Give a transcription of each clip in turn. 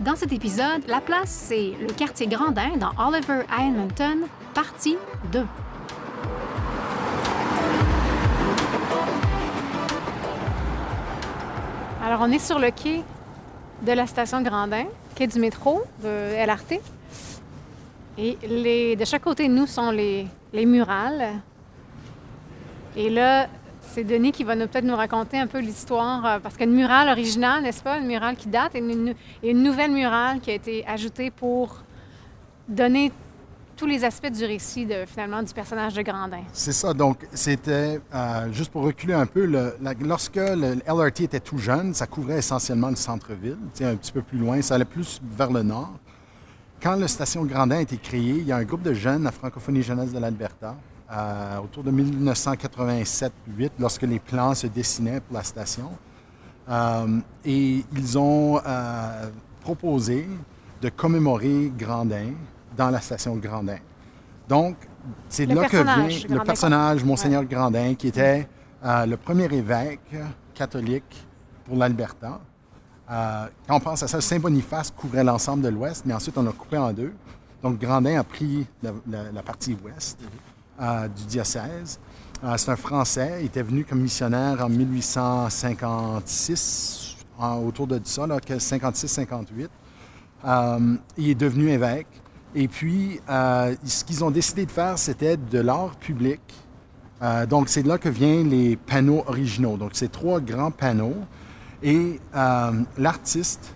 Dans cet épisode, La place, c'est le quartier Grandin dans Oliver Edmonton, partie 2. Alors, on est sur le quai de la station Grandin, quai du métro de LRT. Et les, de chaque côté de nous sont les, les murales. Et là, c'est Denis qui va peut-être nous raconter un peu l'histoire, euh, parce qu'une murale originale, n'est-ce pas, une murale qui date, et une, nouvelle murale qui a été ajoutée pour donner tous les aspects du récit, de, finalement, du personnage de Grandin. C'est ça. Donc, c'était, euh, juste pour reculer un peu, lorsque le LRT était tout jeune, ça couvrait essentiellement le centre-ville, un petit peu plus loin, ça allait plus vers le nord. Quand la station Grandin a été créée, il y a un groupe de jeunes, la francophonie jeunesse de l'Alberta, euh, autour de 1987-8, lorsque les plans se dessinaient pour la station. Euh, et ils ont euh, proposé de commémorer Grandin dans la station Grandin. Donc, c'est de là que personnage, vient le Grandin. personnage, Monseigneur Grandin, qui était euh, le premier évêque catholique pour l'Alberta. Euh, quand on pense à ça, Saint-Boniface couvrait l'ensemble de l'Ouest, mais ensuite on a coupé en deux. Donc Grandin a pris la, la- la partie ouest euh, du diocèse. Euh, c'est un Français, il était venu comme missionnaire en 1856, en- autour de ça, là, que 56-58. Euh, il est devenu évêque. Et puis, euh, ce qu'ils ont décidé de faire, c'était de l'art public. Donc, c'est de là que viennent les panneaux originaux. Donc, c'est trois grands panneaux. Et l'artiste,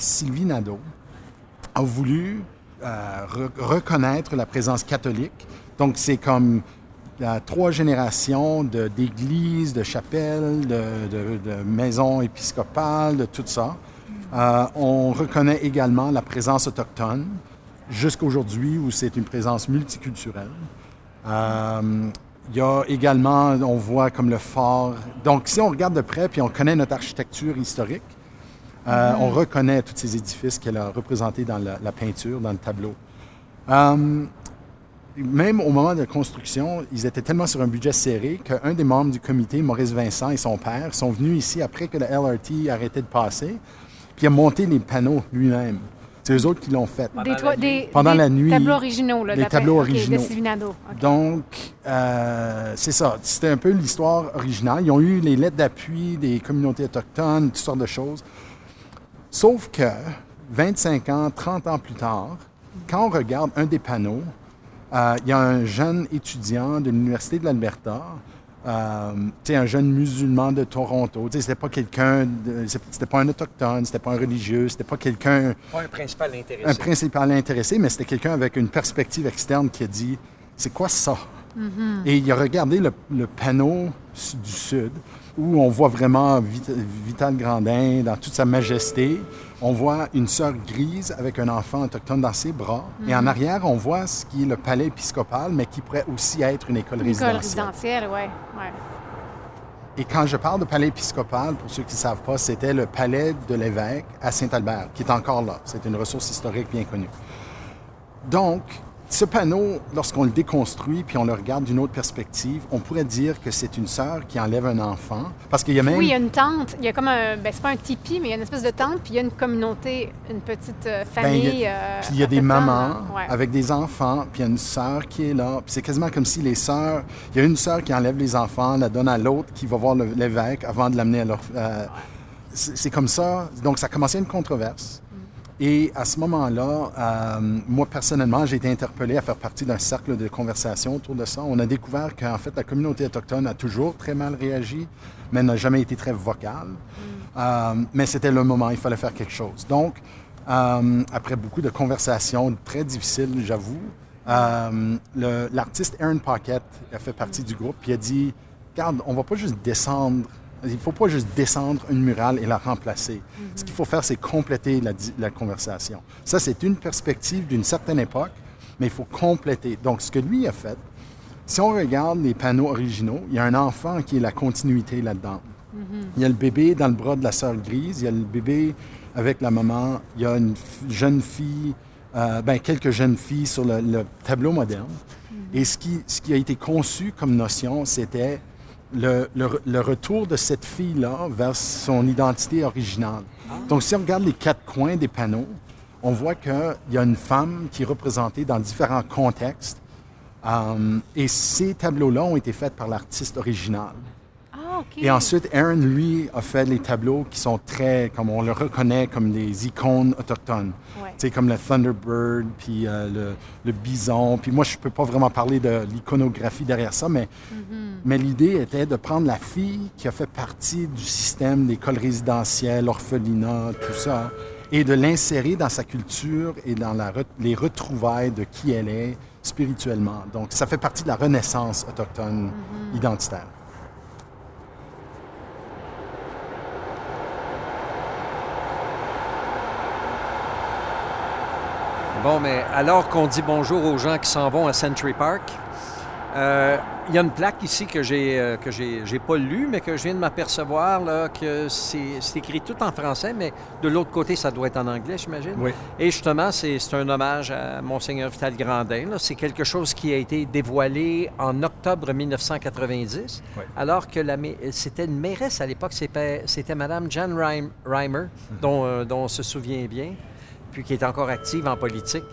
Sylvie Nadeau, a voulu re- reconnaître la présence catholique. Donc, c'est comme trois générations d'églises, de, chapelles, de, de- de maisons épiscopales, de tout ça. Euh, on reconnaît également la présence autochtone, jusqu'aujourd'hui où c'est une présence multiculturelle. Euh, il y a également, on voit comme le fort. Donc, si on regarde de près, puis on connaît notre architecture historique, euh, on reconnaît tous ces édifices qu'elle a représentés dans la, la peinture, dans le tableau. Même au moment de la construction, ils étaient tellement sur un budget serré qu'un des membres du comité, Maurice Vincent et son père, sont venus ici après que le LRT arrêtait de passer, puis a monté les panneaux lui-même. C'est eux autres qui l'ont fait. Des, toi- des, Pendant des la nuit, tableaux originaux. Là, tableaux originaux. de. Donc, euh, c'est ça. C'était un peu l'histoire originale. Ils ont eu les lettres d'appui des communautés autochtones, toutes sortes de choses. Sauf que 25 ans, 30 ans plus tard, quand on regarde un des panneaux, il y a un jeune étudiant de l'Université de l'Alberta, euh, tu sais, un jeune musulman de Toronto. Tu sais, C'était pas quelqu'un, c'était pas un autochtone, c'était pas un religieux, c'était pas quelqu'un Pas un principal un intéressé. principal intéressé, mais c'était quelqu'un avec une perspective externe qui a dit c'est quoi ça? Et il a regardé le, le panneau du sud où on voit vraiment Vit- Vital Grandin dans toute sa majesté. On voit une sœur grise avec un enfant autochtone dans ses bras. Et en arrière, on voit ce qui est le palais épiscopal, mais qui pourrait aussi être une école, Une école résidentielle. résidentielle, oui. Ouais. Et quand je parle de palais épiscopal, pour ceux qui ne savent pas, c'était le palais de l'évêque à Saint-Albert, qui est encore là. C'est une ressource historique bien connue. Donc, ce panneau, lorsqu'on le déconstruit puis on le regarde d'une autre perspective, on pourrait dire que c'est une sœur qui enlève un enfant. Parce qu'il y a même. Oui, il y a une tente. Il y a comme un. Ben, c'est pas un tipi, mais il y a une espèce de tente, puis il y a une communauté, une petite euh, Ben, famille. il a- euh, Puis il y a des mamans. Ouais. avec des enfants, puis il y a une sœur qui est là. Puis c'est quasiment comme si les sœurs... Il y a une sœur qui enlève les enfants, la donne à l'autre, qui va voir l'évêque avant de l'amener à leur... euh, c'est c'est comme ça. Donc ça a commencé une controverse. Et à ce moment-là, euh, moi personnellement, j'ai été interpellé à faire partie d'un cercle de conversation autour de ça. On a découvert qu'en fait, la communauté autochtone a toujours très mal réagi, mais n'a jamais été très vocale. Euh, mais c'était le moment, il fallait faire quelque chose. Donc, euh, après beaucoup de conversations très difficiles, j'avoue, l'artiste Aaron Pocket a fait partie du groupe, puis a dit, regarde, on va pas juste descendre, il faut pas juste descendre une murale et la remplacer. Ce qu'il faut faire, c'est compléter la, conversation. Ça, c'est une perspective d'une certaine époque, mais il faut compléter. Donc, ce que lui a fait, si on regarde les panneaux originaux, il y a un enfant qui est la continuité là-dedans. Il y a le bébé dans le bras de la sœur grise, il y a le bébé avec la maman, il y a une jeune fille, euh, ben, quelques jeunes filles sur le, tableau moderne. Et ce qui a été conçu comme notion, c'était le, le, retour de cette fille-là vers son identité originale. Donc, si on regarde les quatre coins des panneaux, on voit qu'il y a une femme qui est représentée dans différents contextes. Euh, et ces tableaux-là ont été faits par l'artiste original. Ah, et ensuite, Aaron, lui, a fait les tableaux qui sont très, comme on le reconnaît, comme des icônes autochtones. C'est comme le Thunderbird, puis euh, le, bison. Puis moi, je ne peux pas vraiment parler de l'iconographie derrière ça, mais, mm-hmm. mais l'idée était de prendre la fille qui a fait partie du système d'école résidentielle, orphelinat, tout ça, et de l'insérer dans sa culture et dans la, les retrouvailles de qui elle est spirituellement. Donc, ça fait partie de la renaissance autochtone mm-hmm. identitaire. Bon, mais alors qu'on dit bonjour aux gens qui s'en vont à Century Park, euh, il y a une plaque ici que j'ai euh, que j'ai, pas lue, mais que je viens de m'apercevoir que c'est, écrit tout en français, mais de l'autre côté, ça doit être en anglais, j'imagine. Oui. Et justement, c'est, un hommage à Monseigneur Vital Grandin. C'est quelque chose qui a été dévoilé en octobre 1990, alors que c'était une mairesse à l'époque, c'était, Mme Jan Reimer, dont, euh, dont on se souvient bien puis qui est encore active en politique.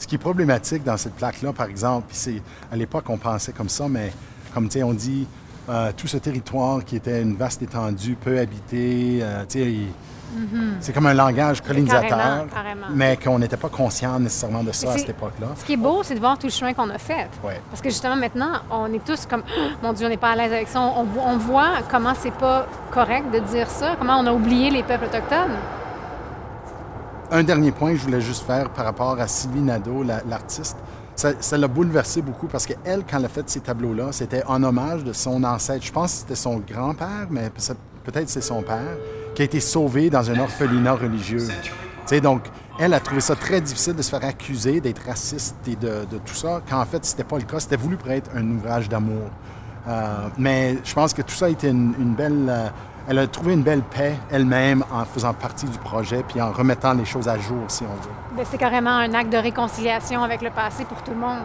Ce qui est problématique dans cette plaque-là, par exemple, c'est à l'époque on pensait comme ça, mais comme tu sais, on dit euh, tout ce territoire qui était une vaste étendue, peu habité, euh, mm-hmm. c'est comme un langage colonisateur, mais qu'on n'était pas conscient nécessairement de ça à cette époque-là. Ce qui est beau, c'est de voir tout le chemin qu'on a fait. Parce que justement, maintenant, on est tous comme, mon Dieu, on n'est pas à l'aise avec ça. On, on voit comment c'est pas correct de dire ça, comment on a oublié les peuples autochtones. Un dernier point que je voulais juste faire par rapport à Sylvie Nadeau, l'artiste. Ça l'a bouleversé beaucoup parce qu'elle, quand elle a fait ces tableaux-là, c'était en hommage de son ancêtre. Je pense que c'était son grand-père, mais peut-être c'est son père, qui a été sauvé dans un orphelinat religieux. sais, donc, elle a trouvé ça très difficile de se faire accuser d'être raciste et de, tout ça, quand en fait, c'était pas le cas. C'était voulu pour être un ouvrage d'amour. Euh, mais je pense que tout ça a été une, belle... Euh, elle a trouvé une belle paix elle-même en faisant partie du projet puis en remettant les choses à jour, si on veut. Ben, c'est carrément un acte de réconciliation avec le passé pour tout le monde.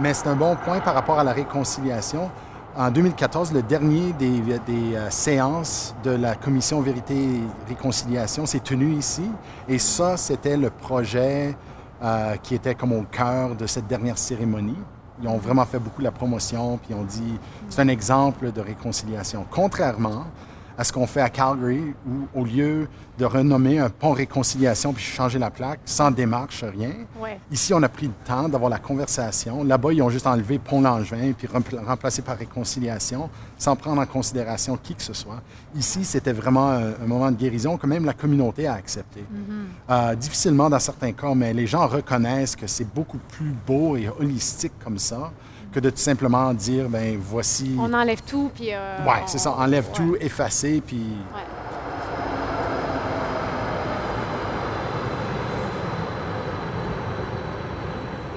Mais c'est un bon point par rapport à la réconciliation. En 2014, le dernier des, euh, séances de la commission Vérité et Réconciliation s'est tenu ici. Et ça, c'était le projet euh, qui était comme au cœur de cette dernière cérémonie. Ils ont vraiment fait beaucoup la promotion, puis ont dit c'est un exemple de réconciliation. Contrairement à ce qu'on fait à Calgary, où au lieu de renommer un pont réconciliation puis changer la plaque, sans démarche, rien, ici, on a pris le temps d'avoir la conversation. Là-bas, ils ont juste enlevé pont Langevin puis remplacé par réconciliation, sans prendre en considération qui que ce soit. Ici, c'était vraiment un, moment de guérison que même la communauté a accepté. Mm-hmm. Euh, difficilement dans certains cas, mais les gens reconnaissent que c'est beaucoup plus beau et holistique comme ça que de tout simplement dire, ben voici. On enlève tout, puis. Euh, oui, c'est ça, enlève tout, effacer, puis. Ouais.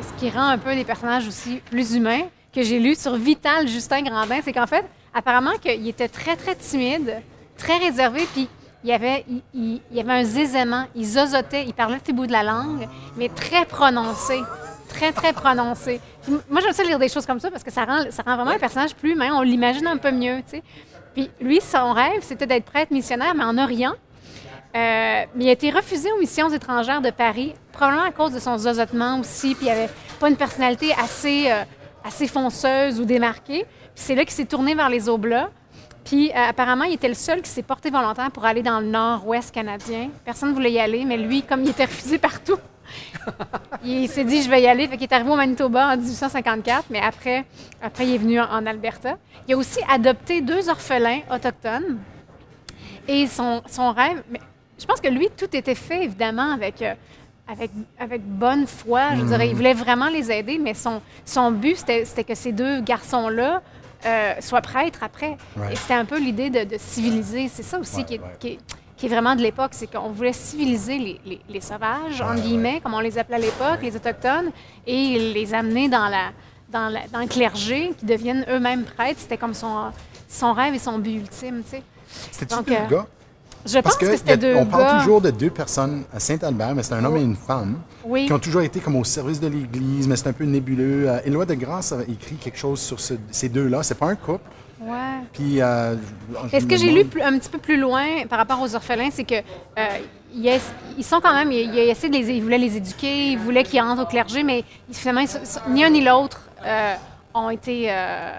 ce qui rend un peu les personnages aussi plus humains, que j'ai lu sur Vital Justin Grandin, c'est qu'en fait, apparemment qu'il était très, très timide, très réservé, puis il y avait, il, avait un zézément, il zozotait, il parlait le bout de la langue, mais très prononcé très, très prononcé. moi, j'aime ça lire des choses comme ça parce que ça rend, ça rend vraiment un personnage plus humain. On l'imagine un peu mieux, tu sais. Puis lui, son rêve, c'était d'être prêtre missionnaire, mais en Orient. Euh, mais il a été refusé aux missions étrangères de Paris, probablement à cause de son zozotement aussi, puis il avait pas une personnalité assez, euh, assez fonceuse ou démarquée. Puis c'est là qu'il s'est tourné vers les Oblats. Puis euh, apparemment, il était le seul qui s'est porté volontaire pour aller dans le nord-ouest canadien. Personne ne voulait y aller, mais lui, comme il était refusé partout, il s'est dit, je vais y aller. Fait il est arrivé au Manitoba en 1854, mais après, après il est venu en, Alberta. Il a aussi adopté deux orphelins autochtones. Et son, son rêve, mais je pense que lui, tout était fait, évidemment, avec, euh, avec, avec bonne foi. Je dirais, il voulait vraiment les aider, mais son, son but, c'était que ces deux garçons-là euh, soient prêtres après. Et c'était un peu l'idée de, civiliser. C'est ça aussi qui, est, qui est vraiment de l'époque, c'est qu'on voulait civiliser les, les, les sauvages, entre guillemets, comme on les appelait à l'époque, les autochtones, et les amener dans, la, dans, la- dans le clergé, qui deviennent eux-mêmes prêtres. C'était comme son, son rêve et son but ultime, tu sais. C'était-tu deux euh, gars? Je pense que, que, c'était deux on parle gars. toujours de deux personnes à Saint-Albert, mais c'est un homme et une femme Oui. qui ont toujours été comme au service de l'Église, mais c'est un peu nébuleux. Euh, Éloi de Grâce avait écrit quelque chose sur ce- ces deux-là. C'est pas un couple. Ouais. Puis, euh, je- Et je ce que j'ai lu un petit peu plus loin par rapport aux orphelins, c'est que euh, ils, ess- ils sont quand même, ils, ils essaient de les, ils voulaient les éduquer, ils voulaient qu'ils entrent au clergé, mais finalement, ils ni un ni l'autre euh, ont été, euh,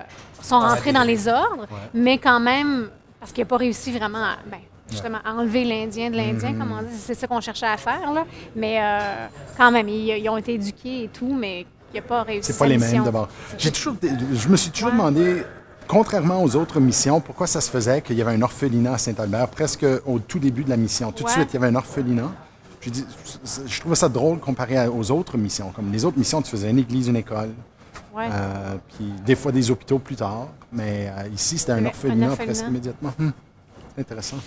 sont rentrés dans les ordres, mais quand même, parce qu'il n'a pas réussi vraiment à, ben, justement, à enlever l'Indien de l'Indien, Mm-hmm. comme on dit, c'est ça qu'on cherchait à faire, là. Mais euh, quand même, ils, ils ont été éduqués et tout, mais il n'a pas réussi C'est pas les mêmes d'abord. J'ai toujours, je me suis toujours Ouais. demandé, contrairement aux autres missions, pourquoi ça se faisait qu'il y avait un orphelinat à Saint-Albert, presque au tout début de la mission. Tout de suite, il y avait un orphelinat. Je, dis, je trouvais ça drôle comparé aux autres missions. Comme les autres missions, tu faisais une église, une école, Ouais. euh, puis des fois des hôpitaux plus tard. Mais euh, ici, c'était un avait un orphelinat orphelinat. presque immédiatement. Hum, c'est intéressant.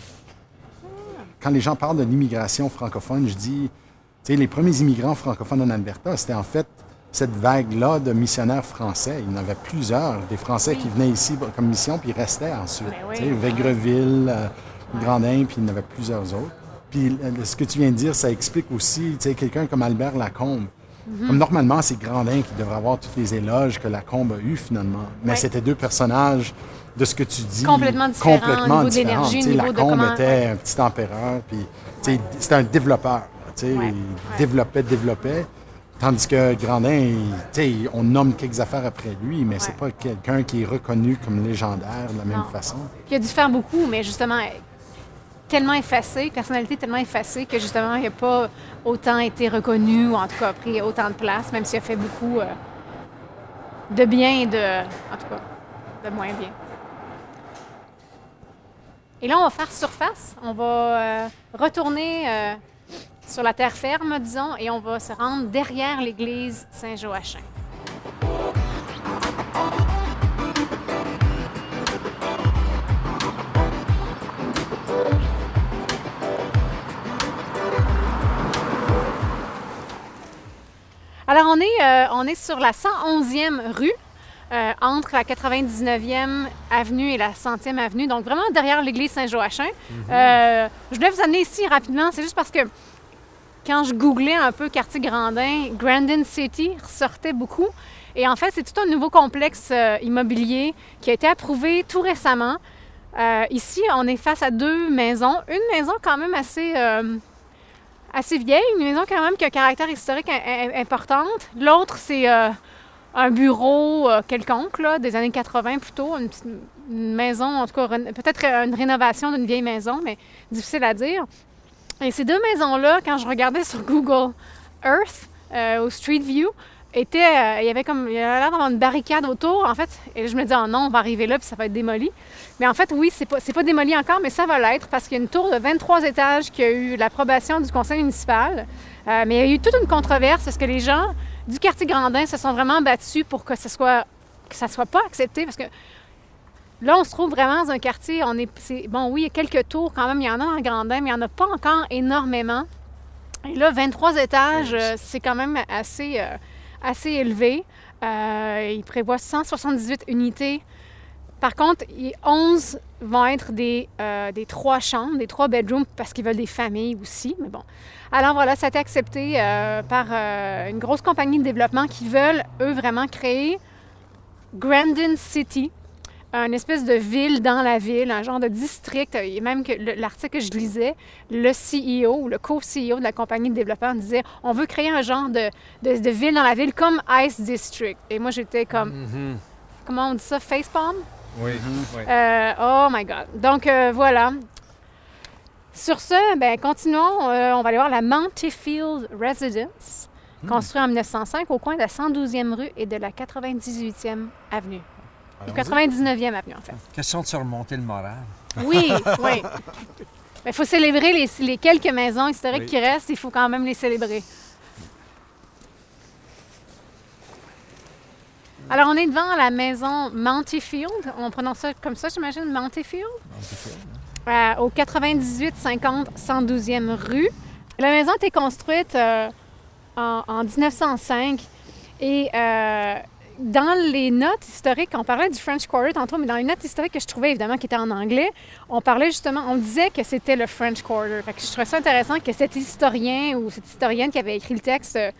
Quand les gens parlent de l'immigration francophone, je dis, tu sais, les premiers immigrants francophones en Alberta, c'était en fait cette vague-là de missionnaires français. Il y en avait plusieurs, des Français qui venaient ici comme mission, puis ils restaient ensuite. Ben oui. Végreville, euh, Grandin, puis il y en avait plusieurs autres. Puis euh, ce que tu viens de dire, ça explique aussi, tu sais, quelqu'un comme Albert Lacombe. Mhm. Comme normalement, c'est Grandin qui devrait avoir tous les éloges que Lacombe a eu finalement. Mais c'était deux personnages de ce que tu dis. Complètement différents, complètement niveau niveau Lacombe était un petit empereur, puis c'était un développeur. Il développait, développait. Tandis que Grandin, il- tu sais, on nomme quelques affaires après lui, mais c'est pas quelqu'un qui est reconnu comme légendaire de la même Non. façon. qui a dû faire beaucoup, mais justement, tellement effacé, personnalité tellement effacée que justement, il n'a pas autant été reconnu ou en tout cas pris autant de place, même s'il a fait beaucoup euh, de bien et de, en tout cas, de moins bien. Et là, on va faire surface. On va euh, retourner euh, sur la terre ferme, disons, et on va se rendre derrière l'église Saint-Joachim. Alors, on est, euh, on est sur la 111e rue, euh, entre la 99e avenue et la 100e avenue, donc vraiment derrière l'église Saint-Joachim. Euh, je voulais vous amener ici rapidement, c'est juste parce que quand je googlais un peu quartier Grandin, Grandin City ressortait beaucoup. Et en fait, c'est tout un nouveau complexe euh, immobilier qui a été approuvé tout récemment. Euh, ici, on est face à deux maisons. Une maison quand même assez, euh, vieille, une maison quand même qui a un caractère historique im- im- importante. L'autre, c'est un bureau quelconque, là, des années 80 plutôt, une, une maison, en tout cas, peut-être une rénovation d'une vieille maison, mais difficile à dire. Et ces deux maisons-là, quand je regardais sur Google Earth, euh, au Street View, euh, il y avait comme, il y avait l'air d'avoir une barricade autour, en fait. Et je me disais, oh non, on va arriver là, puis ça va être démoli. Mais en fait, oui, c'est pas, c'est pas démoli encore, mais ça va l'être parce qu'il y a une tour de 23 étages qui a eu l'approbation du conseil municipal. Euh, mais il y a eu toute une controverse parce que les gens du quartier Grandin se sont vraiment battus pour que ce soit, que ça soit pas accepté? Parce que Là, on se trouve vraiment dans un quartier, on est, bon, oui, il y a quelques tours quand même, il y en a en Grandin, mais il n'y en a pas encore énormément. Et là, 23 étages, euh, c'est quand même assez, euh, assez élevé. Euh, il prévoit 178 unités. Par contre, il- 11 vont être des, euh, des trois chambres, des trois bedrooms, parce qu'ils veulent des familles aussi. Mais bon. Alors voilà, ça a été accepté par une grosse compagnie de développement qui veulent, eux, vraiment créer Grandin City, une espèce de ville dans la ville, un genre de district. Et même que le- l'article que je lisais, le CEO ou le co-CEO de la compagnie de développement disait on veut créer un genre de, de, de ville dans la ville comme Ice District. Et moi, j'étais comme, Mhm. comment on dit ça, facepalm? Oui, oui. Euh, oh my God. Donc, euh, voilà. Sur ce, ben, continuons. Euh, on va aller voir la Montefield Residence, construite en 1905 au coin de la 112e rue et de la 98e avenue. Allons-y. 99e avenue, en fait. Question de surmonter le moral. Oui, oui. Il faut célébrer les, les quelques maisons historiques Oui. qui restent. Il faut quand même les célébrer. Alors, on est devant la maison Montefield. On prononce ça comme ça, j'imagine, Montefield. au 98-50 112e rue. La maison a été construite en, en, 1905 et dans les notes historiques, on parlait du French Quarter tantôt, mais dans les notes historiques que je trouvais évidemment qui étaient en anglais, on parlait justement, on disait que c'était le French Quarter. Fait que je trouvais ça intéressant que cet historien ou cette historienne qui avait écrit le texte euh,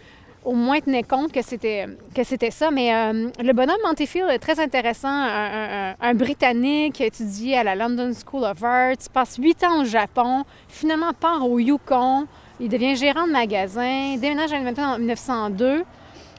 au moins tenait compte que c'était que c'était ça. Mais euh, le bonhomme Montefiore est très intéressant, un, Britannique qui a étudié à la London School of Arts, passe huit ans au Japon, finalement part au Yukon, il devient gérant de magasin, déménage à Edmonton en 1902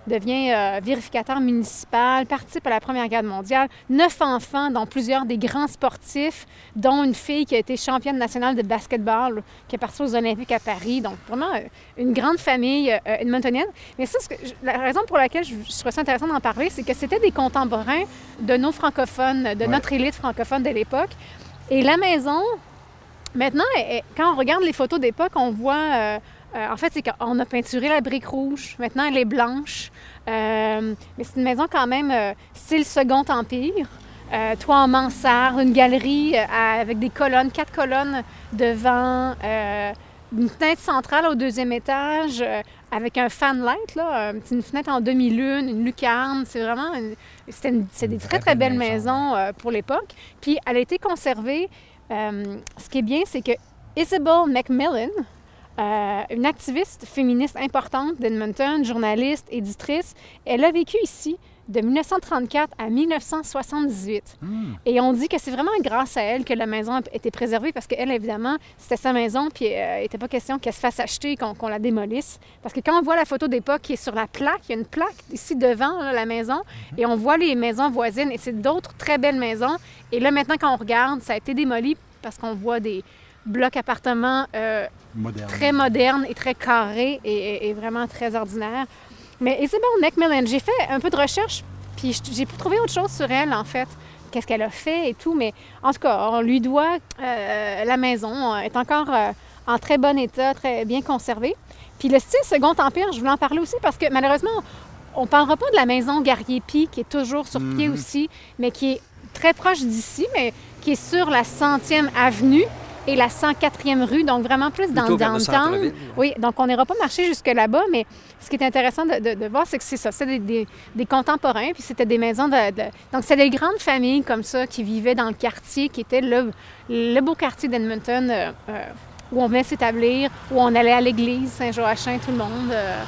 devient euh, vérificateur municipal, participe à la Première Guerre mondiale, neuf enfants, dont plusieurs des grands sportifs, dont une fille qui a été championne nationale de basketball, qui est partie aux Olympiques à Paris. Donc, vraiment euh, une grande famille euh, edmontonienne. Mais ça, la raison pour laquelle je, je trouve ça intéressant d'en parler, c'est que c'était des contemporains de nos francophones, de notre élite francophone de l'époque. Et la maison, maintenant, quand on regarde les photos d'époque, on voit... en fait, c'est qu'on a peinturé la brique rouge. Maintenant, elle est blanche. Euh, mais c'est une maison quand même euh, style Second Empire. Euh, toit en mansarde, une galerie avec des colonnes, quatre colonnes devant, une fenêtre centrale au deuxième étage avec un fanlight, là, une fenêtre en demi-lune, une lucarne. C'est vraiment c'est des très, très belles maisons pour l'époque. Puis elle a été conservée. ce qui est bien, c'est que Isabel Macmillan, euh, une activiste féministe importante d'Edmonton, journaliste, éditrice. Elle a vécu ici de 1934 à 1978. Hmm. Et on dit que c'est vraiment grâce à elle que la maison a été préservée parce qu'elle, évidemment, c'était sa maison, puis euh, il n'était pas question qu'elle se fasse acheter, qu'on la démolisse. Parce que quand on voit la photo d'époque qui est sur la plaque, il y a une plaque ici devant la maison, et on voit les maisons voisines, et c'est d'autres très belles maisons. Et là, maintenant, quand on regarde, ça a été démoli parce qu'on voit des blocs appartements euh, très moderne et très carré et, vraiment très ordinaire. Mais Isabelle Macmillan, j'ai fait un peu de recherche, puis j'ai trouvé autre chose sur elle, en fait. Qu'est-ce qu'elle a fait et tout. Mais en tout cas, on lui doit euh, la maison, est encore euh, en très bon état, très bien conservée. Puis le style Second Empire, je voulais en parler aussi parce que malheureusement, on ne parlera pas de la maison Garrier-Py, qui est toujours sur pied mhm. aussi, mais qui est très proche d'ici, mais qui est sur la centième avenue et la 104e rue, donc vraiment plus dans le downtown. Oui, donc on n'ira pas marcher jusque là-bas, mais ce qui est intéressant de, voir, c'est que c'est ça, c'est des, contemporains, puis c'était des maisons de... donc c'est des grandes familles comme ça qui vivaient dans le quartier, qui était le, le beau quartier d'Edmonton, euh, euh, où on venait s'établir, où on allait à l'église Saint-Joachim, tout le monde. Euh.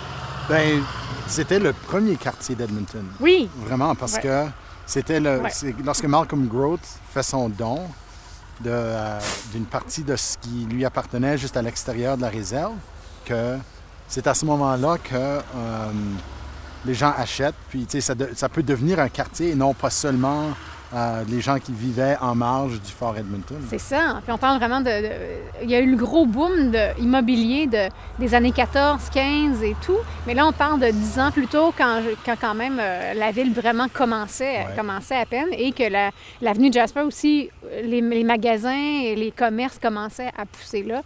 Ben, c'était le premier quartier d'Edmonton. Oui. Vraiment, parce que c'était le... Lorsque Malcolm Grote fait son don, euh, d'une partie de ce qui lui appartenait juste à l'extérieur de la réserve, que c'est à ce moment-là que euh, les gens achètent, puis ça, ça peut devenir un quartier et non pas seulement euh, les gens qui vivaient en marge du Fort Edmonton. C'est ça. Puis on parle vraiment de, Il y a eu le gros boom de immobilier de, des années 14, 15 et tout. Mais là, on parle de 10 ans plus tôt, quand, quand, quand même euh, la ville vraiment commençait, commençait à peine et que l'avenue Jasper aussi, les, les magasins et les commerces commençaient à pousser là.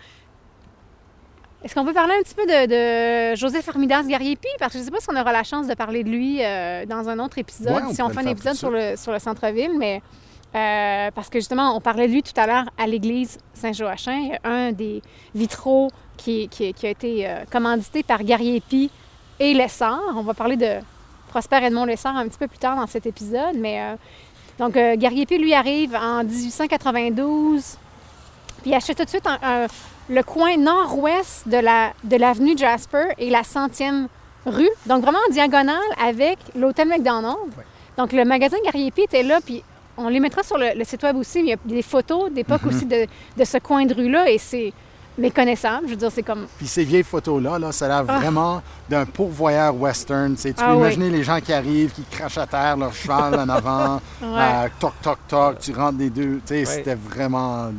Est-ce qu'on peut parler un petit peu de, Joseph Armidas Gariepi? Parce que je ne sais pas si on aura la chance de parler de lui euh, dans un autre épisode, si on fait un épisode sur le, sur le centre-ville, mais euh, parce que justement, on parlait de lui tout à l'heure à l'église Saint-Joachim. Il y a un des vitraux qui, a été euh, commandité par Gariepi et Lessard. On va parler de Prosper Edmond Lessard un petit peu plus tard dans cet épisode, mais donc Gariepi, lui, arrive en 1892, puis il achète tout de suite un le coin nord-ouest de l'avenue de Jasper et la centième rue, donc vraiment en diagonale avec l'hôtel McDonald's. Donc le magasin Garriépi était là, puis on les mettra sur le, site web aussi, il y a des photos d'époque mm-hmm. aussi de, de, ce coin de rue-là et c'est méconnaissable. Je veux dire, c'est comme. Puis ces vieilles photos-là, là, ça a l'air ah. vraiment d'un pourvoyeur western. Tu, ah peux imaginer les gens qui arrivent, qui crachent à terre leur cheval en avant, euh, toc, toc, toc, tu rentres des deux. Tu sais, c'était vraiment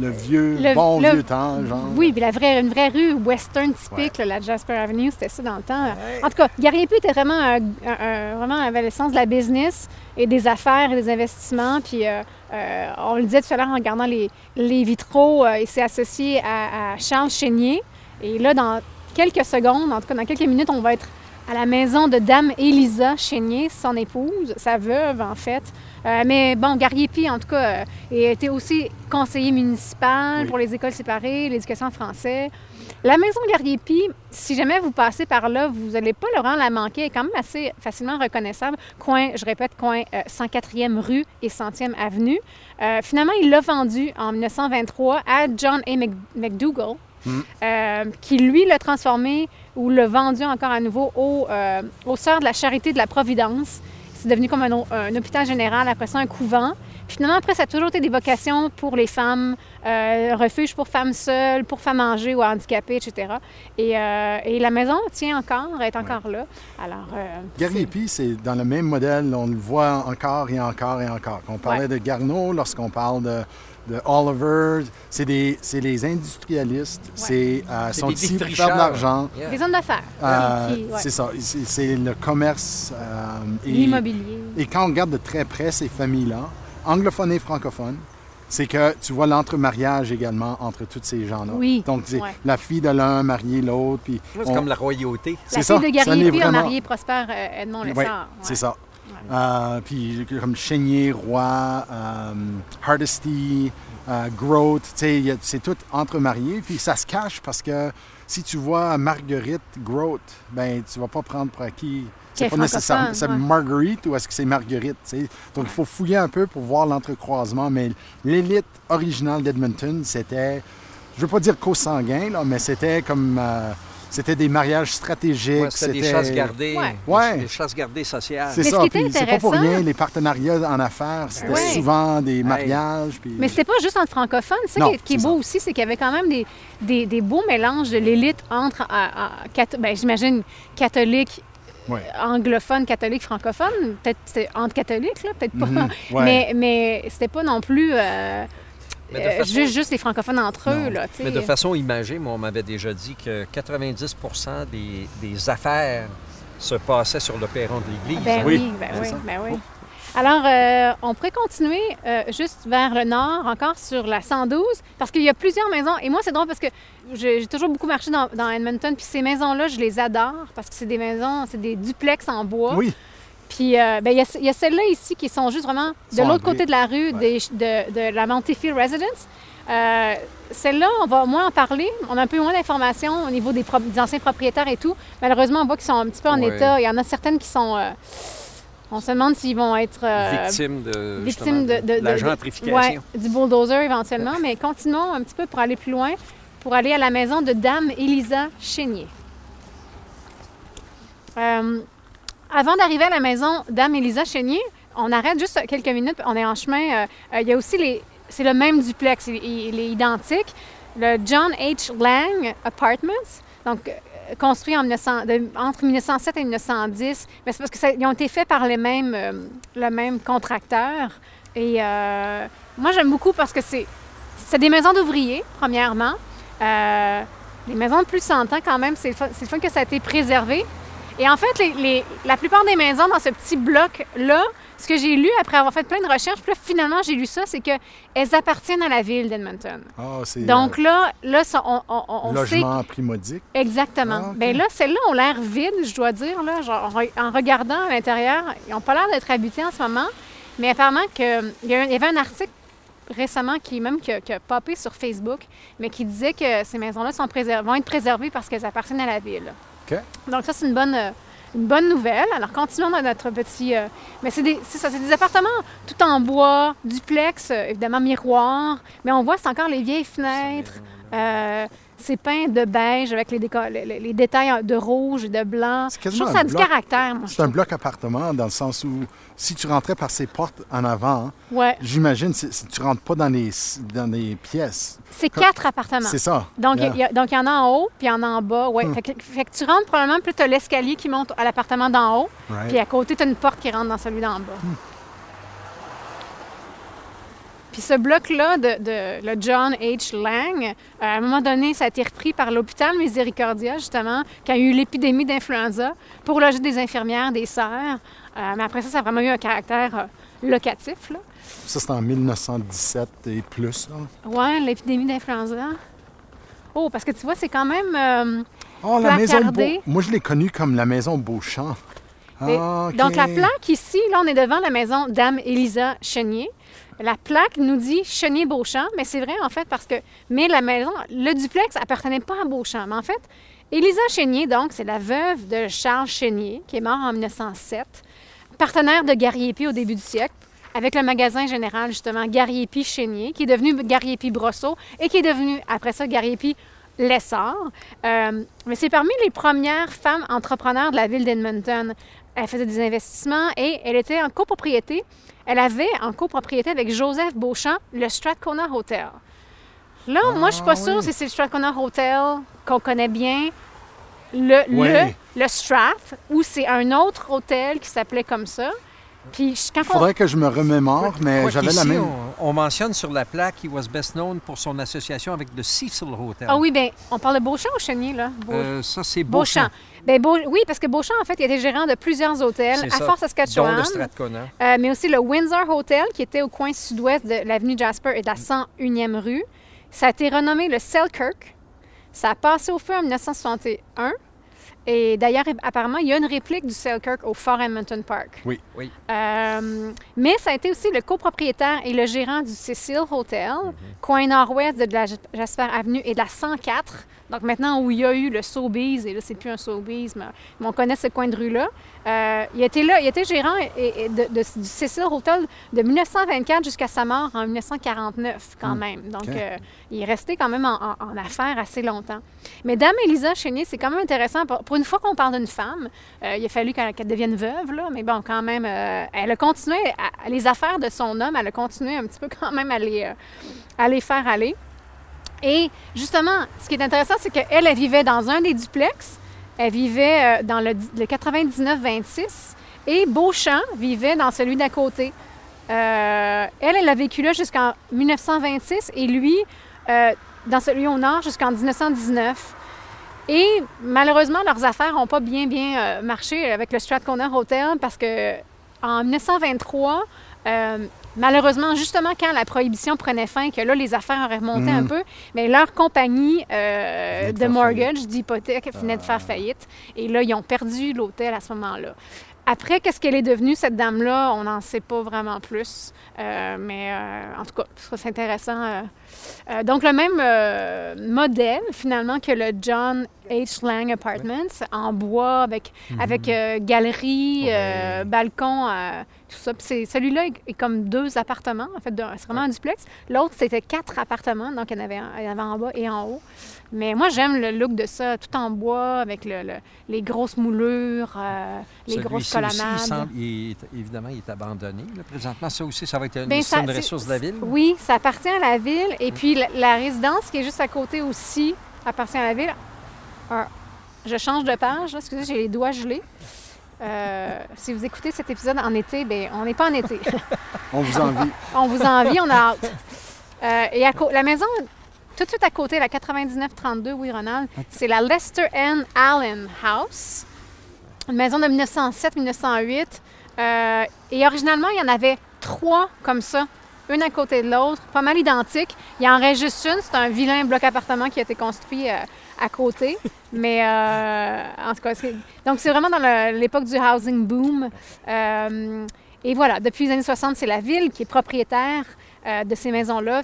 le vieux, bon vieux temps, genre. Oui, puis la vraie, une vraie rue western typique, la Jasper Avenue, c'était ça dans le temps. En tout cas, Gary était vraiment, un, vraiment avait le sens de la business et des affaires et des investissements. Puis euh, euh, on le disait tout à l'heure en regardant les, les vitraux, euh, il s'est associé à, Charles Chénier. Et là, dans quelques secondes, en tout cas dans quelques minutes, on va être à la maison de Dame Élisa Chénier, son épouse, sa veuve en fait. Euh, mais bon, Gariepi, en tout cas, euh, était aussi conseiller municipal Oui. pour les écoles séparées, l'éducation en français. La maison Gariepi, si jamais vous passez par là, vous n'allez pas le rendre la manquer. Elle est quand même assez facilement reconnaissable. Coin, je répète, coin euh, 104e rue et 100e avenue. Euh, finalement, il l'a vendu en 1923 à John A. Mc- Euh, qui lui l'a transformé ou l'a vendu encore à nouveau au, euh, aux Sœurs de la Charité de la Providence. C'est devenu comme un, hôpital général, après ça un couvent. Puis finalement, après, ça a toujours été des vocations pour les femmes, euh, refuge pour femmes seules, pour femmes âgées ou handicapées, etc. Et, euh, et la maison tient encore, est encore là. Alors, euh, Gariepi, c'est dans le même modèle, on le voit encore et encore et encore. On parlait Ouais. de Garneau, lorsqu'on parle de, de Oliver, c'est des, c'est les industrialistes, c'est euh, sont des ici pour défricheurs. faire de l'argent. Yeah. des hommes d'affaires, Euh, ouais. C'est ça, c'est c'est le commerce. euh, et- l'immobilier. Et quand on regarde de très près ces familles-là, anglophones et francophones, c'est que tu vois l'entremariage également entre tous ces gens-là. Oui, Donc, c'est ouais. la fille de l'un mariée l'autre. Puis C'est on- comme la royauté. La c'est fille ça, de ça Gariepi l'est a vraiment. marié Prosper euh, Edmond Oui, Lessard. c'est ça. Euh, puis comme Chénier, Roy, euh, Hardesty, euh, Grote, c'est tout entremarié. Puis ça se cache parce que si tu vois Marguerite Grote, ben tu vas pas prendre pour acquis. C'est pas nécessairement c'est ouais. Marguerite ou est-ce que c'est Marguerite? Donc il faut fouiller un peu pour voir l'entrecroisement. Mais l'élite originale d'Edmonton, c'était, je veux pas dire co-sanguin, là, mais c'était comme. C'était des mariages stratégiques. Ouais, c'était des chasses gardées. Ouais. Des chasses gardées sociales. C'est Mais ce ça, puis c'est pas pour rien, les partenariats en affaires, c'était Ouais. souvent des mariages. Puis... Mais c'était pas juste entre francophones. Ça Non, qui est, qui est c'est beau ça. aussi, c'est qu'il y avait quand même des, des, des beaux mélanges de l'élite entre, euh, euh, ben, j'imagine, catholiques, Ouais. anglophones, catholiques, francophones. Peut-être entre catholiques, là, peut-être pas. Mhm, ouais. Mais, mais c'était pas non plus euh, euh, façon- juste, juste les francophones entre eux. Là. Mais de façon imagée, moi, on m'avait déjà dit que 90 des, des affaires se passaient sur le perron de l'église. Ben hein. oui, Oui, ben oui, ben oui. Alors, euh, on pourrait continuer euh, juste vers le nord, encore sur la 112, parce qu'il y a plusieurs maisons. Et moi, c'est drôle parce que j'ai j'ai toujours beaucoup marché dans, dans Edmonton, puis ces maisons-là, je les adore parce que c'est des maisons, c'est des duplex en bois. Oui, Puis euh, ben, il y a, celles-là ici qui sont juste vraiment de l'autre côté de la rue des- de, de la Montefield Residence. Euh, Celle-là, on va moins en parler. On a un peu moins d'informations au niveau des, pro- des anciens propriétaires et tout. Malheureusement, on voit qu'ils sont un petit peu en Ouais. état. Il y en a certaines qui sont. euh, on se demande s'ils vont être. Victimes de, victimes de, de- la gentrification. ouais, du bulldozer éventuellement. Mais continuons un petit peu pour aller plus loin, pour aller à la maison de Dame Elisa Chénier. Avant d'arriver à la maison Dame Elisa Chénier, on arrête juste quelques minutes. On est en chemin. euh, euh, il y a aussi les. C'est le même duplex, il, est identique. Le John H. Lang Apartments, donc euh, construit en 1900 de- entre 1907 et 1910. Mais c'est parce que ça- ils ont été faits par les mêmes, le même contracteur. Et moi, j'aime beaucoup parce que c'est c'est des maisons d'ouvriers, premièrement. Des maisons de plus de 100 ans, quand même. C'est le, fun, c'est le fun que ça a été préservé. Et en fait, les- les- la plupart des maisons dans ce petit bloc-là, ce que j'ai lu après avoir fait plein de recherches, puis là, finalement, j'ai lu ça, c'est qu'elles appartiennent à la ville d'Edmonton. Ah, c'est Donc là, là ça, on, on- on- euh, on sait logement primodique. Exactement. Ah. Bien là, celles-là ont l'air vides, je dois dire. Là, genre, en, re- en regardant à l'intérieur, ils n'ont pas l'air d'être habités en ce moment. Mais apparemment, que, il, y y avait un article récemment qui même qui a, qui a popé sur Facebook, mais qui disait que ces maisons-là vont être préservées parce qu'elles appartiennent à la ville. Donc ça, c'est une bonne, euh, une bonne nouvelle. Alors, continuons dans notre petit... euh, mais c'est ça, c'est des appartements tout en bois, duplex, euh, évidemment miroir, mais on voit, c'est encore les vieilles fenêtres. Euh, c'est peint de beige avec les, les, détails de rouge et de blanc. C'est Je trouve ça a du caractère, C'est un bloc appartement dans le sens où si tu rentrais par ces portes en avant, Ouais. j'imagine que tu rentres pas dans les, dans les pièces. C'est quatre appartements. C'est ça. Donc, il Yeah. y y en a en haut, puis il y en a en bas. Ouais. Hmm. Fait, que, fait que tu rentres probablement, puis tu as l'escalier qui monte à l'appartement d'en haut, Right. puis à côté, tu as une porte qui rentre dans celui d'en bas. Hmm. Puis ce bloc-là de, de- le John H. Lang, euh, à un moment donné, ça a été repris par l'hôpital Miséricordia, justement, quand il y a eu l'épidémie d'influenza, pour loger des infirmières, des sœurs. Euh, mais après ça, ça a vraiment eu un caractère euh, locatif. Là. Ça, c'est en 1917 et plus. Ouais, l'épidémie d'influenza. Oh, parce que tu vois, c'est quand même. euh, Oh, la maison. Beau- Moi, je l'ai connue comme la maison Beauchamp. Ah. Donc, la plaque ici, là, on est devant la maison Dame Élisa Chenier. La plaque nous dit Chenier-Beauchamp, mais c'est vrai, en fait, parce que. Mais la maison, le duplex appartenait pas à Beauchamp. Mais en fait, Élisa Chenier, donc, c'est la veuve de Charles Chenier, qui est mort en 1907, partenaire de Gariepi au début du siècle, avec le magasin général, justement, Gariepi Chenier, qui est devenu Gariepi Brosseau et qui est devenu, après ça, Gariepi Lessard. Euh, mais c'est parmi les premières femmes entrepreneurs de la ville d'Edmonton. Elle faisait des investissements et elle était en copropriété. Elle avait en copropriété avec Joseph Beauchamp le Strathcona Hotel. Là, moi, je suis pas Ah, sûre oui. si c'est le Strathcona Hotel qu'on connaît bien, le, Ouais. le, le Strath, ou c'est un autre hôtel qui s'appelait comme ça. Puis je- quand Il on- faudrait que je me remémore, mais Quoi j'avais la même. On, on mentionne sur la plaque qu'il was best known pour son association avec le Cecil Hotel. Ah oui, bien, on parle de Beauchamp ou Chenier, là? Beau- Euh, ça, c'est Beauchamp. Beauchamp. Ben, Beau- Oui, parce que Beauchamp, en fait, il était gérant de plusieurs hôtels à Fort Saskatchewan. le Strathcona. Euh, mais aussi le Windsor Hotel, qui était au coin sud-ouest de l'avenue Jasper et de la 101e rue. Ça a été renommé le Selkirk. Ça a passé au feu en 1961. Et d'ailleurs, apparemment, il y a une réplique du Selkirk au Fort Edmonton Park. Oui. Oui. Euh, mais ça a été aussi le copropriétaire et le gérant du Cecil Hotel, coin nord-ouest de la Jasper Avenue et de la 104. Donc maintenant où il y a eu le Sobeys, et là c'est plus un Sobeys, mais, mais on connaît ce coin de rue-là. Euh, il était là, il était gérant et- et de, de- du Cecil Hotel de 1924 jusqu'à sa mort en 1949 quand Hmm. même. Donc euh, il est resté quand même en, en- en affaires assez longtemps. Mais Dame Elisa Chénier, c'est quand même intéressant. Pour, pour une fois qu'on parle d'une femme, euh, il a fallu qu'elle devienne veuve, là, mais bon, quand même, elle a continué, à- les affaires de son homme, elle a continué un petit peu quand même à les, à les faire aller. Et justement, ce qui est intéressant, c'est qu'elle, elle vivait dans un des duplex. Elle vivait euh, dans le, le 99-26 et Beauchamp vivait dans celui d'à côté. Euh, elle, elle a vécu là jusqu'en 1926 et lui, euh, dans celui au nord jusqu'en 1919. Et malheureusement, leurs affaires n'ont pas bien, bien marché avec le Strathcona Hotel parce que en 1923, euh, malheureusement, justement quand la prohibition prenait fin, que là, les affaires auraient remonté un peu, mais leur compagnie euh, de mortgage, d'hypothèque, venait de Ah. faire faillite. Et là, ils ont perdu l'hôtel à ce moment-là. Après, qu'est-ce qu'elle est devenue, cette dame-là? On n'en sait pas vraiment plus. Euh, mais euh, en tout cas, c'est intéressant. euh. Donc, le même modèle, finalement, que le John H. Lang Apartments, en bois, avec, avec euh, galerie, euh, balcon, euh, tout ça. Celui-là est, est comme deux appartements, en fait, c'est vraiment un duplex. L'autre, c'était quatre appartements, donc il y en avait, en- il y en avait en bas et en haut. Mais moi, j'aime le look de ça, tout en bois, avec le- le- les grosses moulures, les grosses Celui-ci aussi, colonnades. il semble- il est- évidemment, il est abandonné. là, présentement, ça aussi, ça va être une, c'est ça- une c'est- ressource de la ville. Oui, ça appartient à la ville. Et puis la, la résidence qui est juste à côté aussi appartient à la ville. Ah, je change de page. là. Excusez, j'ai les doigts gelés. Euh, si vous écoutez cet épisode en été, ben on n'est pas en été. On vous envie. on vous envie, on a hâte. Euh, et à la maison, tout de suite à côté, la 9932, oui, Ronald, c'est la Lester N. Allen House. Une maison de 1907-1908. Euh, et originalement, il y en avait trois comme ça, une à côté de l'autre, pas mal identiques. Il y en reste juste une, c'est un vilain bloc appartement qui a été construit euh, à côté. Mais euh, en tout cas, donc c'est vraiment dans l'époque du housing boom. Euh, et voilà, depuis les années 60, c'est la ville qui est propriétaire de ces maisons-là.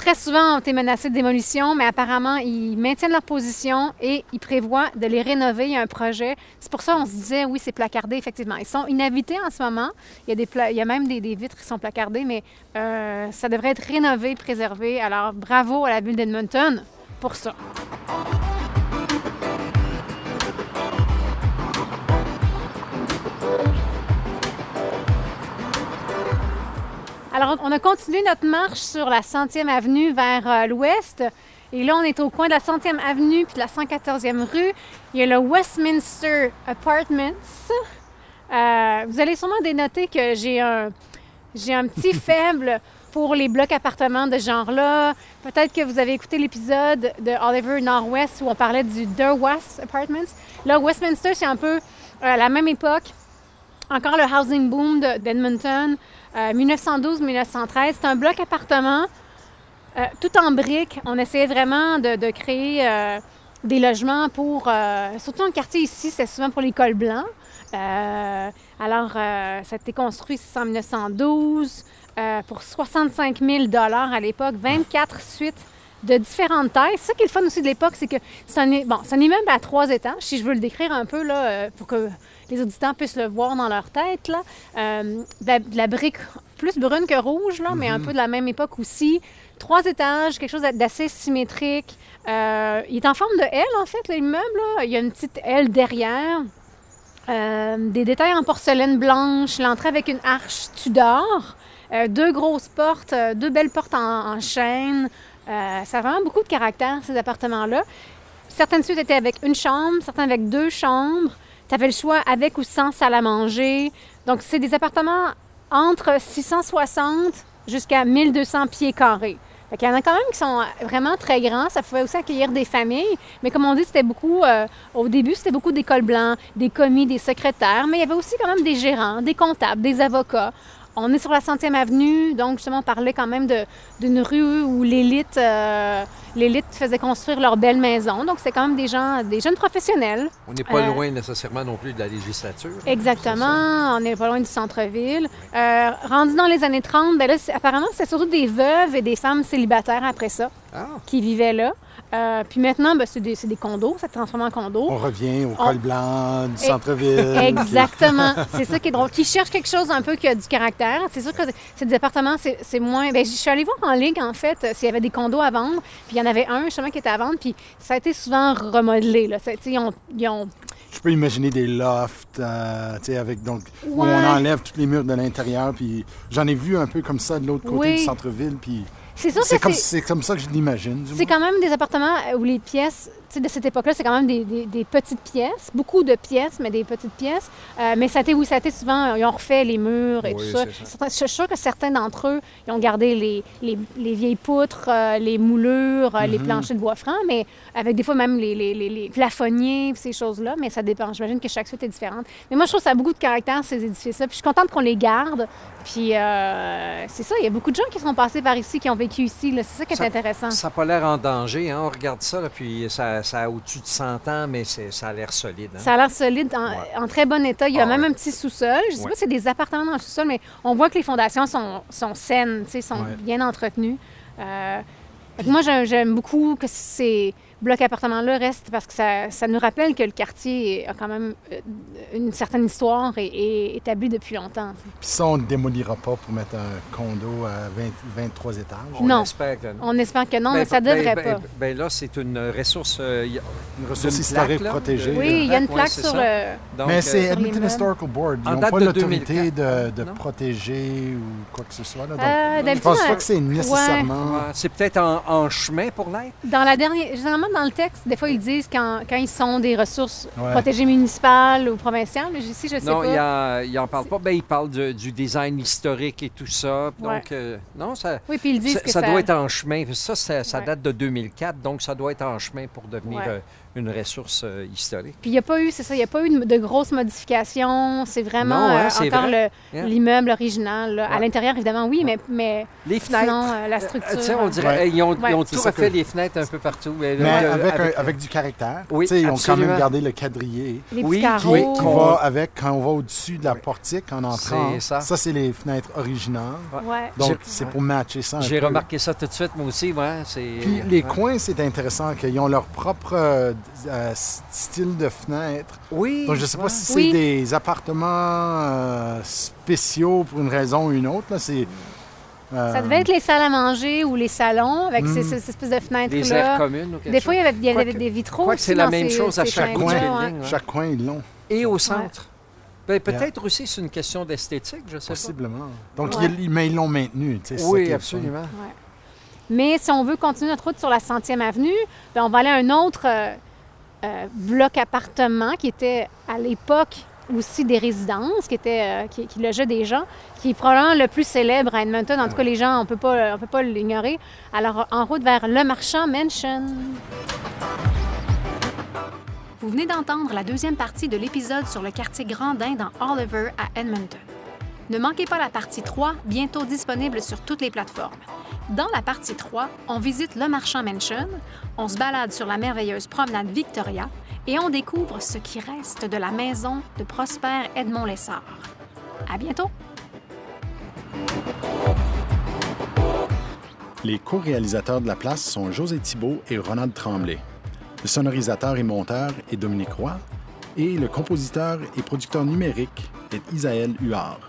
Très souvent ont été menacées de démolition, mais apparemment, ils maintiennent leur position et ils prévoient de les rénover. Il y a un projet. C'est pour ça qu'on se disait, oui, c'est placardé, effectivement. Ils sont inhabités en ce moment. Il y a, des il y a même des, des vitres qui sont placardées, mais euh, ça devrait être rénové, préservé. Alors, bravo à la ville d'Edmonton pour ça. Alors, on a continué notre marche sur la 100e avenue vers euh, l'ouest. Et là, on est au coin de la 100e avenue puis de la 114e rue. Il y a le Westminster Apartments. Euh, vous allez sûrement dénoter que j'ai un, j'ai un petit faible pour les blocs appartements de ce genre-là. Peut-être que vous avez écouté l'épisode de Oliver Northwest où on parlait du Derwas Apartments. Là, Westminster, c'est un peu euh, à la même époque. Encore le housing boom de- d'Edmonton, euh, 1912-1913. C'est un bloc appartement, euh, tout en briques. On essayait vraiment de, créer euh, des logements pour, euh, surtout dans quartier ici, c'est souvent pour l'école blanc. Euh, alors, euh, ça a été construit en 1912 euh, pour 65 000 à l'époque, 24 suites de différentes tailles. Ça qui est le fun aussi de l'époque, c'est que c'est un, bon, c'est un immeuble à trois étages, si je veux le décrire un peu, là, euh, pour que les auditeurs puissent le voir dans leur tête. Là. Euh, de, la, de la brique plus brune que rouge, là, mais un peu de la même époque aussi. Trois étages, quelque chose d'assez symétrique. Euh, il est en forme de L, en fait, l'immeuble. Il y a une petite L derrière. Euh, des détails en porcelaine blanche, l'entrée avec une arche Tudor, deux grosses portes, deux belles portes en, en chêne. Ça a vraiment beaucoup de caractère, ces appartements-là. Certaines suites étaient avec une chambre, certaines avec deux chambres. Tu le choix avec ou sans salle à manger. Donc, c'est des appartements entre 660 jusqu'à 1200 pieds carrés. Qu'il y en a quand même qui sont vraiment très grands. Ça pouvait aussi accueillir des familles. Mais comme on dit, c'était beaucoup, euh, au début, c'était beaucoup d'écoles blancs, des commis, des secrétaires. Mais il y avait aussi quand même des gérants, des comptables, des avocats. On est sur la centième avenue, donc justement, on parlait quand même d'une rue où l'élite, euh, l'élite faisait construire leurs belles maisons. Donc, c'est quand même des gens, des jeunes professionnels. On n'est pas Euh, loin nécessairement non plus de la législature. Exactement, on n'est pas loin du centre-ville. Euh, rendu dans les années 30, ben là, apparemment, c'est surtout des veuves et des femmes célibataires après ça Ah, qui vivaient là. Euh, puis maintenant, ben, c'est des, des condos, ça se transforme en condos. On revient au On- col blanc du centre-ville. Exactement. C'est ça qui est drôle. Qui cherche quelque chose un peu qui a du caractère. C'est sûr que c'est des appartements, c'est moins. Ben, je suis allée voir en ligne, en fait, s'il y avait des condos à vendre. Puis il y en avait un, justement, qui était à vendre. Puis ça a été souvent remodelé. Là. Ça, tu sais, ils ont, ils ont- Je peux imaginer des lofts, euh, tu sais, avec donc où on enlève tous les murs de l'intérieur. Puis j'en ai vu un peu comme ça de l'autre côté Oui. du centre-ville. Puis C'est comme, comme ça que je l'imagine. C'est quand même des appartements où les pièces, de cette époque-là, c'est quand même des, des- des petites pièces, beaucoup de pièces, mais des petites pièces. Euh, mais ça a été, oui, ça a été souvent, ils ont refait les murs et Oui, tout ça. Je suis sûre que certains d'entre eux, ils ont gardé les, les- les vieilles poutres, euh, les moulures, euh, les Mhm. planchers de bois franc, mais avec des fois même les, plafonniers, ces choses-là. Mais ça dépend. J'imagine que chaque suite est différente. Mais moi, je trouve que ça a beaucoup de caractère, ces édifices-là. Puis je suis contente qu'on les garde. Puis euh, c'est ça, il y a beaucoup de gens qui sont passés par ici, qui ont vécu ici. C'est ça qui est Ça- intéressant. Ça n'a pas l'air en danger. Hein? On regarde ça, là, puis ça, ça a au-dessus de 100 ans, mais c'est- ça a l'air solide. hein. Ça a l'air solide, en, Ouais. en très bon état. Il y a Ah même ouais. un petit sous-sol. Je ne sais Ouais. pas si c'est des appartements dans le sous-sol, mais on voit que les fondations sont, sont saines, sont bien entretenues. Euh, moi, j'aime- beaucoup que ces blocs appartements-là restent parce que ça, ça nous rappelle que le quartier a quand même euh, une certaine histoire et est établi depuis longtemps. Puis ça, on ne démolira pas pour mettre un condo à 20 23 étages? On Non. espère que non. On espère que non, Ben, mais ça ben, devrait ben, pas. ben, ben là, c'est une ressource. euh, Une ressource historique plaque, là, protégée. de- Oui, il y a une plaque sur donc, Mais euh, c'est les Edmonton. Historical Board. Ils n'ont pas l'autorité 2004, de, de protéger ou quoi que ce soit. Là. Donc, Euh, je d'habitude, pense euh, pas que c'est nécessairement... ouais, c'est peut-être en, en chemin pour l'être. Dans la dernière, généralement dans le texte, des fois ils disent quand, quand ils sont des ressources Ouais. protégées municipales ou provinciales, mais ici je sais Non, pas. n'en parle pas. Ben, il parle de- du design historique et tout ça. Donc, euh, non, ça, Oui, puis ils disent ça, que ça ça, doit être en chemin. Ça, ça, ça Ouais. date de 2004, donc ça doit être en chemin pour devenir Ouais. euh, une ressource euh, historique. Puis il n'y a pas eu, c'est ça, il n'y a pas eu de, de grosses modifications. C'est vraiment Non, hein, euh, encore vrai. le- Yeah. l'immeuble original. là. À l'intérieur, évidemment, oui, mais, mais Les fenêtres. sinon, euh, la euh, structure. tu sais, on dirait, Ouais. ils ont, Ouais. ils ont tout ça refait que- les fenêtres un peu partout. Mais, avec, un- avec- avec du caractère. Oui, ils ont quand même gardé le quadrillé. les oui. Qui, Oui, qui va avec, quand on va au-dessus de la portique en entrant. C'est ça. c'est les fenêtres originales. Ouais. Donc, c'est pour matcher ça J'ai remarqué ça tout de suite, moi aussi. Puis les coins, c'est intéressant qu'ils ont leur propre euh, style de fenêtre. Oui. Donc, je ne sais pas ouais. si c'est Oui. des appartements euh, spéciaux pour une raison ou une autre. Là. C'est, euh, Ça devait être les salles à manger ou les salons avec ces, ces espèces de Des fenêtres-là. aires communes ou quelque Des fois, il y avait, il y avait Quoique- des vitraux. quoique aussi c'est la même ces- chose à chaque coin. ouais. Chaque coin, ils l'ont, Et au centre. Ben, peut-être aussi c'est une question d'esthétique, je sais possiblement. Donc, Ouais. ils- mais ils l'ont maintenu. pas. Oui, est absolument. Ouais. Mais si on veut continuer notre route sur la 100e avenue, ben, on va aller à un autre euh, euh, bloc appartement qui était à l'époque aussi des résidences, qui, était, euh, qui, qui logeait des gens, qui est probablement le plus célèbre à Edmonton. En tout cas, les gens, on ne peut pas, on peut pas l'ignorer. Alors, en route vers Le Marchand Mansion. Vous venez d'entendre la deuxième partie de l'épisode sur le quartier Grandin dans Oliver à Edmonton. Ne manquez pas la partie 3, bientôt disponible sur toutes les plateformes. Dans la partie 3, on visite le Marchand Mansion, on se balade sur la merveilleuse promenade Victoria et on découvre ce qui reste de la maison de Prosper Edmond Lessard. À bientôt! Les co-réalisateurs de la place sont José Thibault et Ronald Tremblay. Le sonorisateur et monteur est Dominique Roy et le compositeur et producteur numérique est Isaël Huard.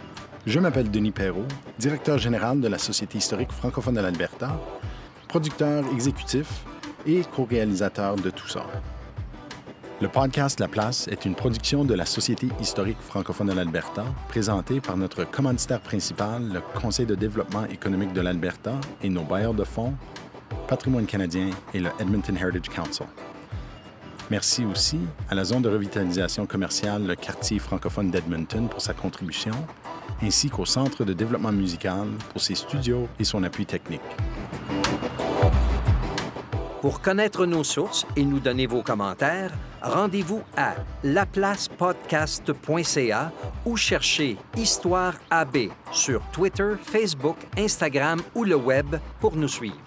Je m'appelle Denis Perrault, directeur général de la Société historique francophone de l'Alberta, producteur exécutif et co-réalisateur de tout ça. Le podcast La Place est une production de la Société historique francophone de l'Alberta, présentée par notre commanditaire principal, le Conseil de développement économique de l'Alberta et nos bailleurs de fonds, Patrimoine canadien et le Edmonton Heritage Council. Merci aussi à la zone de revitalisation commerciale, le quartier francophone d'Edmonton, pour sa contribution, ainsi qu'au Centre de développement musical pour ses studios et son appui technique. Pour connaître nos sources et nous donner vos commentaires, rendez-vous à laplacepodcast.ca ou cherchez Histoire AB sur Twitter, Facebook, Instagram ou le web pour nous suivre.